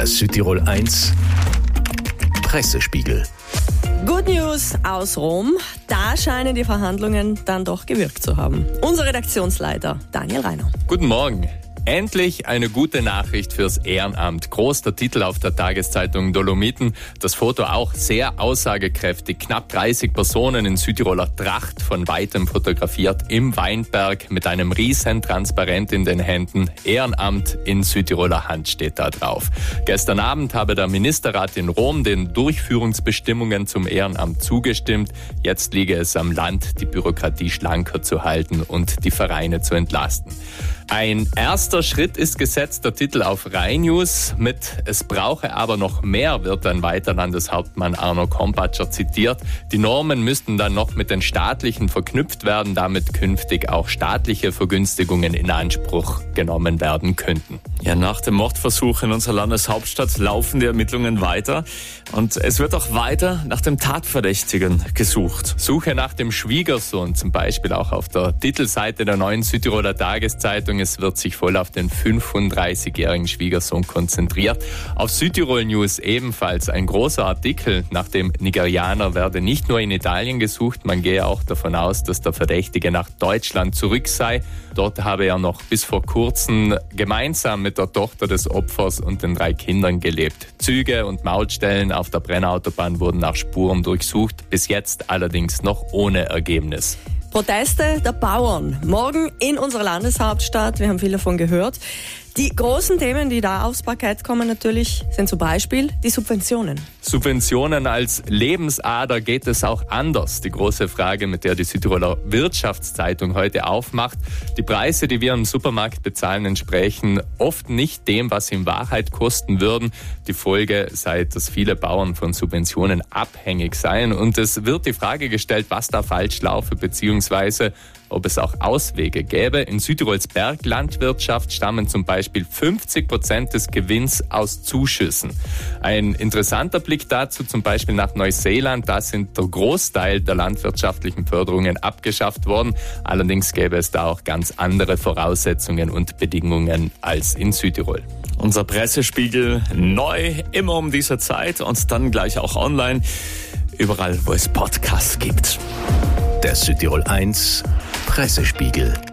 Der Südtirol 1 Pressespiegel. Good News aus Rom. Da scheinen die Verhandlungen dann doch gewirkt zu haben. Unser Redaktionsleiter Daniel Reiner. Guten Morgen. Endlich eine gute Nachricht fürs Ehrenamt. Groß der Titel auf der Tageszeitung Dolomiten. Das Foto auch sehr aussagekräftig. Knapp 30 Personen in Südtiroler Tracht von weitem fotografiert im Weinberg mit einem riesen Transparent in den Händen. Ehrenamt in Südtiroler Hand steht da drauf. Gestern Abend habe der Ministerrat in Rom den Durchführungsbestimmungen zum Ehrenamt zugestimmt. Jetzt liege es am Land, die Bürokratie schlanker zu halten und die Vereine zu entlasten. Ein erster Schritt ist gesetzt, der Titel auf Rhein News mit Es brauche aber noch mehr, wird dann weiter Landeshauptmann Arno Kompatscher zitiert. Die Normen müssten dann noch mit den staatlichen verknüpft werden, damit künftig auch staatliche Vergünstigungen in Anspruch genommen werden könnten. Ja, nach dem Mordversuch in unserer Landeshauptstadt laufen die Ermittlungen weiter und es wird auch weiter nach dem Tatverdächtigen gesucht. Suche nach dem Schwiegersohn, zum Beispiel auch auf der Titelseite der neuen Südtiroler Tageszeitung, es wird sich voll auf den 35-jährigen Schwiegersohn konzentriert. Auf Südtirol News ebenfalls ein großer Artikel nach dem Nigerianer werde nicht nur in Italien gesucht, man gehe auch davon aus, dass der Verdächtige nach Deutschland zurück sei. Dort habe er noch bis vor kurzem gemeinsam mit der Tochter des Opfers und den drei Kindern gelebt. Züge und Mautstellen auf der Brennautobahn wurden nach Spuren durchsucht, bis jetzt allerdings noch ohne Ergebnis. Proteste der Bauern. Morgen in unserer Landeshauptstadt. Wir haben viel davon gehört. Die großen Themen, die da aufs Parkett kommen natürlich, sind zum Beispiel die Subventionen. Subventionen als Lebensader geht es auch anders. Die große Frage, mit der die Südtiroler Wirtschaftszeitung heute aufmacht. Die Preise, die wir im Supermarkt bezahlen, entsprechen oft nicht dem, was sie in Wahrheit kosten würden. Die Folge sei, dass viele Bauern von Subventionen abhängig seien. Und es wird die Frage gestellt, was da falsch laufe, beziehungsweise ob es auch Auswege gäbe. In Südtirols Berglandwirtschaft stammen zum Beispiel 50 Prozent des Gewinns aus Zuschüssen. Ein interessanter Blick dazu zum Beispiel nach Neuseeland. Da sind der Großteil der landwirtschaftlichen Förderungen abgeschafft worden. Allerdings gäbe es da auch ganz andere Voraussetzungen und Bedingungen als in Südtirol. Unser Pressespiegel neu, immer um diese Zeit und dann gleich auch online, überall wo es Podcasts gibt. Der Südtirol 1 Pressespiegel.